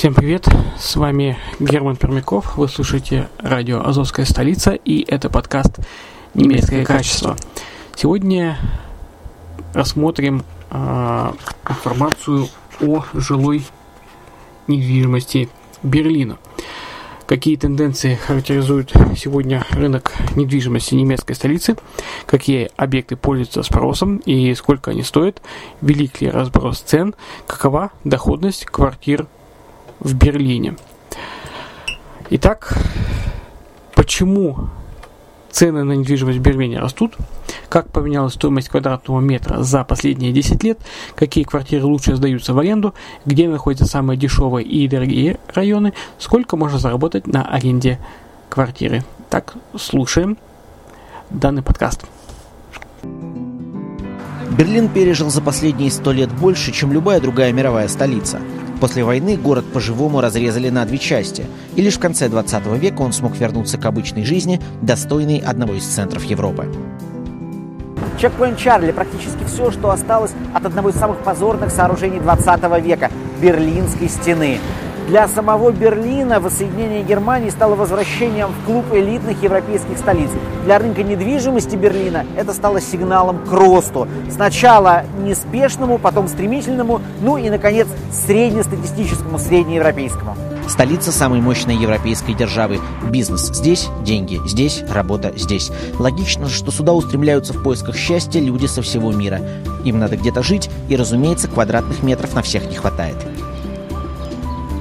Всем привет, с вами Герман Пермяков, вы слушаете радио «Азовская столица» и это подкаст «Немецкое качество». Сегодня рассмотрим э, информацию о жилой недвижимости Берлина. Какие тенденции характеризуют сегодня рынок недвижимости немецкой столицы, какие объекты пользуются спросом и сколько они стоят, велик ли разброс цен, какова доходность квартир в Берлине. Итак, почему цены на недвижимость в Берлине растут, как поменялась стоимость квадратного метра за последние 10 лет, какие квартиры лучше сдаются в аренду, где находятся самые дешевые и дорогие районы, сколько можно заработать на аренде квартиры. Так, слушаем данный подкаст. Берлин пережил за последние сто лет больше, чем любая другая мировая столица. После войны город по-живому разрезали на две части, и лишь в конце 20 века он смог вернуться к обычной жизни, достойной одного из центров Европы. Чекпоинт Чарли – практически все, что осталось от одного из самых позорных сооружений 20 века – Берлинской стены. Для самого Берлина воссоединение Германии стало возвращением в клуб элитных европейских столиц. Для рынка недвижимости Берлина это стало сигналом к росту. Сначала неспешному, потом стремительному, ну и, наконец, среднестатистическому, среднеевропейскому. Столица самой мощной европейской державы. Бизнес здесь, деньги здесь, работа здесь. Логично, что сюда устремляются в поисках счастья люди со всего мира. Им надо где-то жить, и, разумеется, квадратных метров на всех не хватает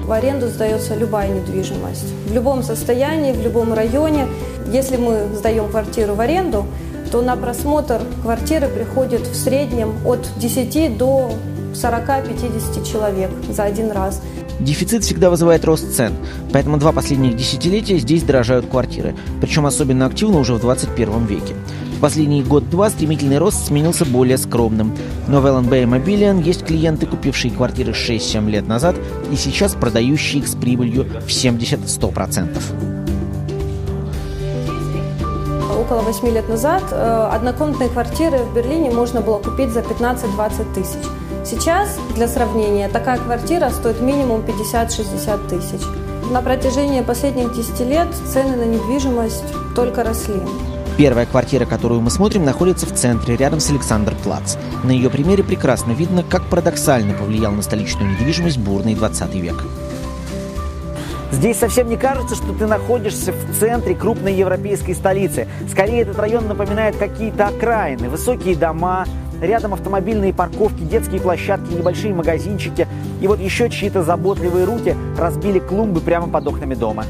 в аренду сдается любая недвижимость. В любом состоянии, в любом районе. Если мы сдаем квартиру в аренду, то на просмотр квартиры приходит в среднем от 10 до 40-50 человек за один раз. Дефицит всегда вызывает рост цен, поэтому два последних десятилетия здесь дорожают квартиры, причем особенно активно уже в 21 веке. В последний год-два стремительный рост сменился более скромным. Но в LNB Immobilian есть клиенты, купившие квартиры 6-7 лет назад и сейчас продающие их с прибылью в 70-100%. Около 8 лет назад э, однокомнатные квартиры в Берлине можно было купить за 15-20 тысяч. Сейчас, для сравнения, такая квартира стоит минимум 50-60 тысяч. На протяжении последних 10 лет цены на недвижимость только росли. Первая квартира, которую мы смотрим, находится в центре, рядом с Александр Плац. На ее примере прекрасно видно, как парадоксально повлиял на столичную недвижимость бурный 20 век. Здесь совсем не кажется, что ты находишься в центре крупной европейской столицы. Скорее, этот район напоминает какие-то окраины. Высокие дома, рядом автомобильные парковки, детские площадки, небольшие магазинчики. И вот еще чьи-то заботливые руки разбили клумбы прямо под окнами дома.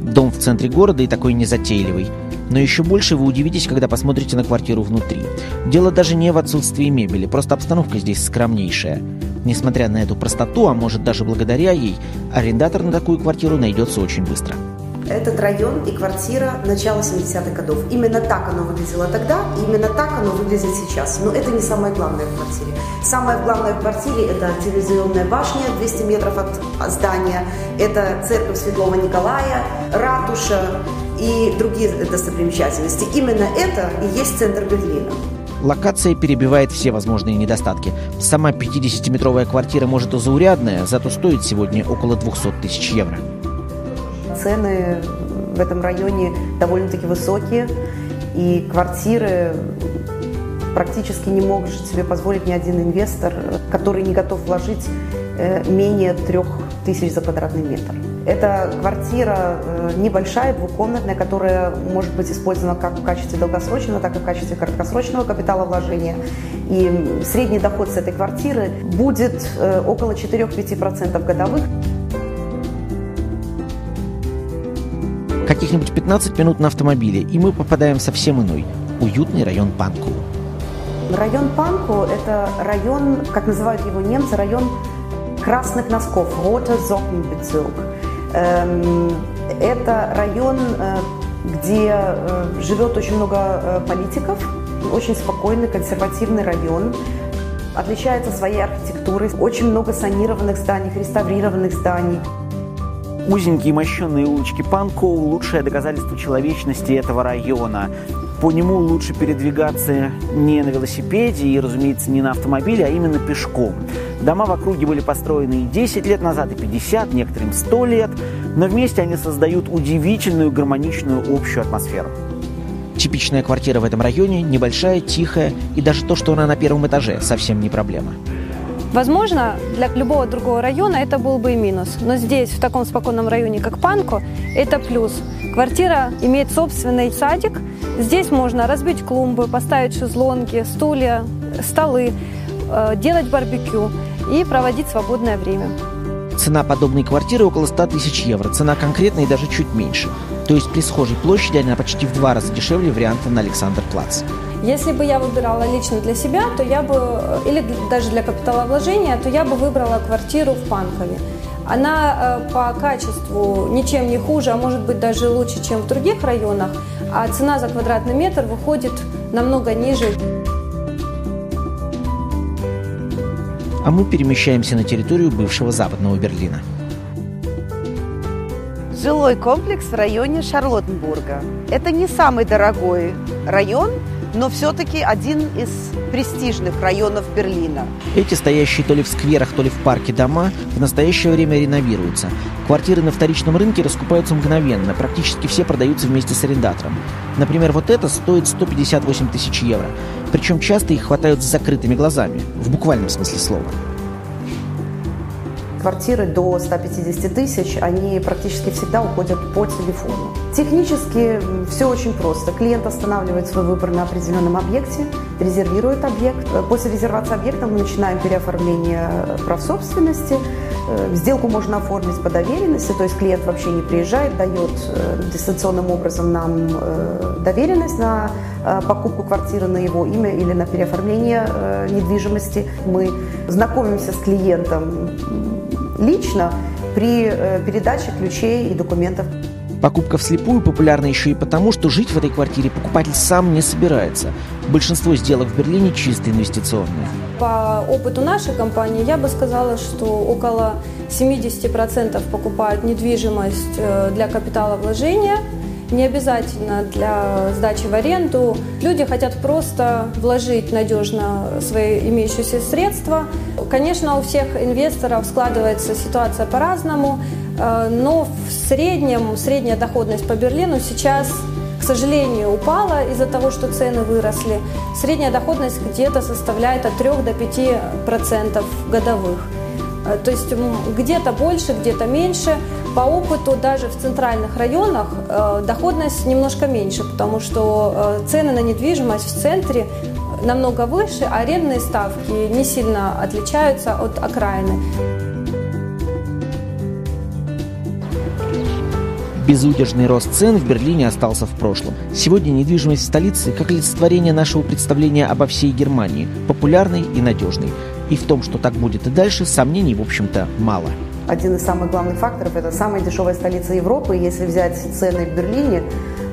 Дом в центре города и такой незатейливый. Но еще больше вы удивитесь, когда посмотрите на квартиру внутри. Дело даже не в отсутствии мебели, просто обстановка здесь скромнейшая. Несмотря на эту простоту, а может даже благодаря ей, арендатор на такую квартиру найдется очень быстро. Этот район и квартира начала 70-х годов. Именно так оно выглядело тогда, и именно так оно выглядит сейчас. Но это не самое главное в квартире. Самое главное в квартире – это телевизионная башня 200 метров от здания, это церковь Святого Николая, ратуша, и другие достопримечательности. Именно это и есть центр Берлина. Локация перебивает все возможные недостатки. Сама 50-метровая квартира может и заурядная, зато стоит сегодня около 200 тысяч евро. Цены в этом районе довольно-таки высокие, и квартиры практически не может себе позволить ни один инвестор, который не готов вложить э, менее трех тысяч за квадратный метр. Это квартира э, небольшая, двухкомнатная, которая может быть использована как в качестве долгосрочного, так и в качестве краткосрочного капиталовложения. И средний доход с этой квартиры будет э, около 4-5% годовых. Каких-нибудь 15 минут на автомобиле, и мы попадаем в совсем иной, уютный район Панку. Район Панку – это район, как называют его немцы, район красных носков, Rote Sockenbezirk. Эм, это район, э, где э, живет очень много э, политиков, очень спокойный, консервативный район. Отличается своей архитектурой, очень много санированных зданий, реставрированных зданий. Узенькие мощенные улочки Панкоу – лучшее доказательство человечности этого района. По нему лучше передвигаться не на велосипеде и, разумеется, не на автомобиле, а именно пешком. Дома в округе были построены и 10 лет назад, и 50, некоторым 100 лет, но вместе они создают удивительную гармоничную общую атмосферу. Типичная квартира в этом районе небольшая, тихая, и даже то, что она на первом этаже, совсем не проблема. Возможно, для любого другого района это был бы и минус. Но здесь, в таком спокойном районе, как Панко, это плюс. Квартира имеет собственный садик. Здесь можно разбить клумбы, поставить шезлонги, стулья, столы, э, делать барбекю и проводить свободное время. Цена подобной квартиры около 100 тысяч евро, цена конкретная и даже чуть меньше. То есть при схожей площади она почти в два раза дешевле варианта на Александр Плац. Если бы я выбирала лично для себя, то я бы, или даже для капиталовложения, то я бы выбрала квартиру в Панкове. Она э, по качеству ничем не хуже, а может быть даже лучше, чем в других районах, а цена за квадратный метр выходит намного ниже. А мы перемещаемся на территорию бывшего западного Берлина. Жилой комплекс в районе Шарлоттенбурга. Это не самый дорогой район, но все-таки один из престижных районов Берлина. Эти стоящие то ли в скверах, то ли в парке дома в настоящее время реновируются. Квартиры на вторичном рынке раскупаются мгновенно, практически все продаются вместе с арендатором. Например, вот это стоит 158 тысяч евро. Причем часто их хватают с закрытыми глазами, в буквальном смысле слова. Квартиры до 150 тысяч, они практически всегда уходят по телефону. Технически все очень просто. Клиент останавливает свой выбор на определенном объекте, резервирует объект. После резервации объекта мы начинаем переоформление прав собственности. Э, сделку можно оформить по доверенности, то есть клиент вообще не приезжает, дает э, дистанционным образом нам э, доверенность на покупку квартиры на его имя или на переоформление недвижимости. Мы знакомимся с клиентом лично при передаче ключей и документов. Покупка вслепую популярна еще и потому, что жить в этой квартире покупатель сам не собирается. Большинство сделок в Берлине чисто инвестиционные. По опыту нашей компании я бы сказала, что около 70% покупают недвижимость э, для капитала вложения, не обязательно для сдачи в аренду. Люди хотят просто вложить надежно свои имеющиеся средства. Конечно, у всех инвесторов складывается ситуация по-разному. Э, но в среднем, средняя доходность по Берлину сейчас, к сожалению, упала из-за того, что цены выросли. Средняя доходность где-то составляет от 3 до 5 процентов годовых. Э, то есть где-то больше, где-то меньше. По опыту даже в центральных районах э, доходность немножко меньше, потому что цены на недвижимость в центре намного выше, а арендные ставки не сильно отличаются от окраины. Безудержный рост цен в Берлине остался в прошлом. Сегодня недвижимость в столице как олицетворение нашего представления обо всей Германии, популярной и надежной. И в том, что так будет и дальше, сомнений, в общем-то, мало. Один из самых главных факторов – это самая дешевая столица Европы. Если взять цены в Берлине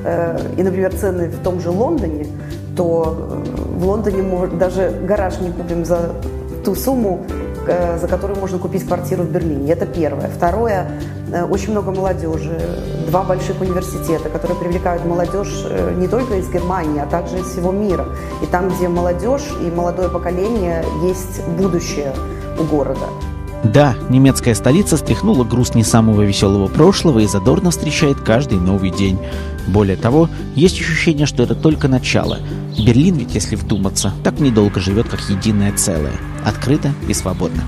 э, и, например, цены в том же Лондоне, то э, в Лондоне мы даже гараж не купим за ту сумму, Э, за которую можно купить квартиру в Берлине. Это первое. Второе, э, очень много молодежи, два больших университета, которые привлекают молодежь не только из Германии, а также из всего мира. И там, где молодежь и молодое поколение, есть будущее у города. Да, немецкая столица стряхнула груз не самого веселого прошлого и задорно встречает каждый новый день. Более того, есть ощущение, что это только начало. Берлин ведь, если вдуматься, так недолго живет как единое целое. Открыто и свободно.